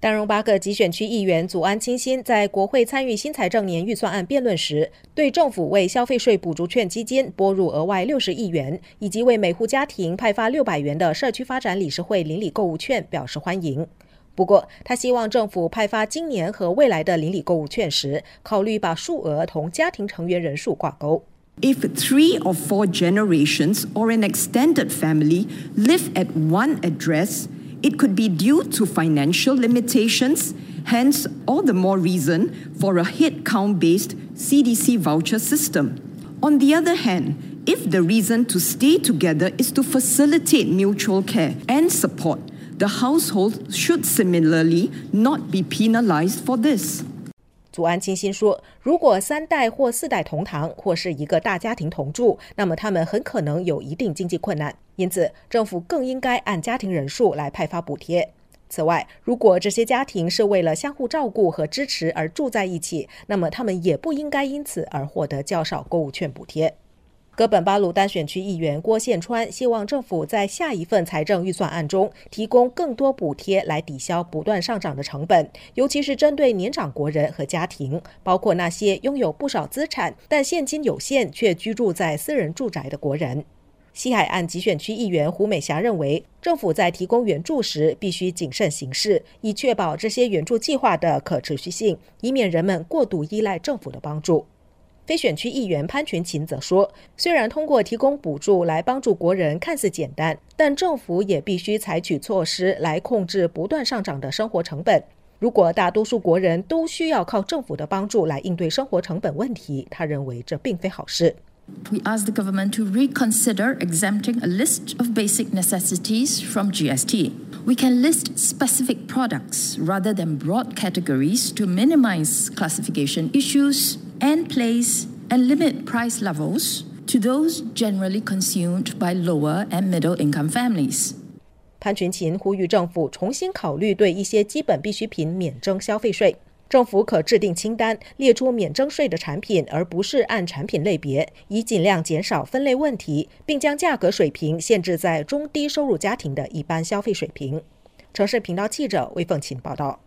丹戎巴克集选区议员祖安清新在国会参与新财政年预算案辩论时，对政府为消费税补助券基金拨入额外六十亿元，以及为每户家庭派发六百元的社区发展理事会邻里购物券表示欢迎。不过，他希望政府派发今年和未来的邻里购物券时，考虑把数额同家庭成员人数挂钩。If three or four generations or an extended family live at one address, it could be due to financial limitations, hence, all the more reason for a head count based CDC voucher system. On the other hand, if the reason to stay together is to facilitate mutual care and support, the household should similarly not be penalized for this. 祖安清新说：“如果三代或四代同堂，或是一个大家庭同住，那么他们很可能有一定经济困难。 因此，政府更应该按家庭人数来派发补贴。此外，如果这些家庭是为了相互照顾和支持而住在一起，那么他们也不应该因此而获得较少购物券补贴。”哥本巴鲁单选区议员郭宪川希望政府在下一份财政预算案中提供更多补贴来抵消不断上涨的成本，尤其是针对年长国人和家庭，包括那些拥有不少资产但现金有限却居住在私人住宅的国人。西海岸集选区议员胡美霞认为，政府在提供援助时必须谨慎行事，以确保这些援助计划的可持续性，以免人们过度依赖政府的帮助。非选区议员潘群琴则说：“虽然通过提供补助来帮助国人看似简单，但政府也必须采取措施来控制不断上涨的生活成本。如果大多数国人都需要靠政府的帮助来应对生活成本问题，他认为这并非好事。” We ask the government to reconsider exempting a list of basic necessities from GST. We can list specific products rather than broad categories to minimize classification issues and place and limit price levels to those generally consumed by lower and middle income families. 潘群琴呼吁政府重新考虑对一些基本必需品免征消费税。 政府可制定清单，列出免征税的产品，而不是按产品类别，以尽量减少分类问题，并将价格水平限制在中低收入家庭的一般消费水平。城市频道记者魏凤琴报道。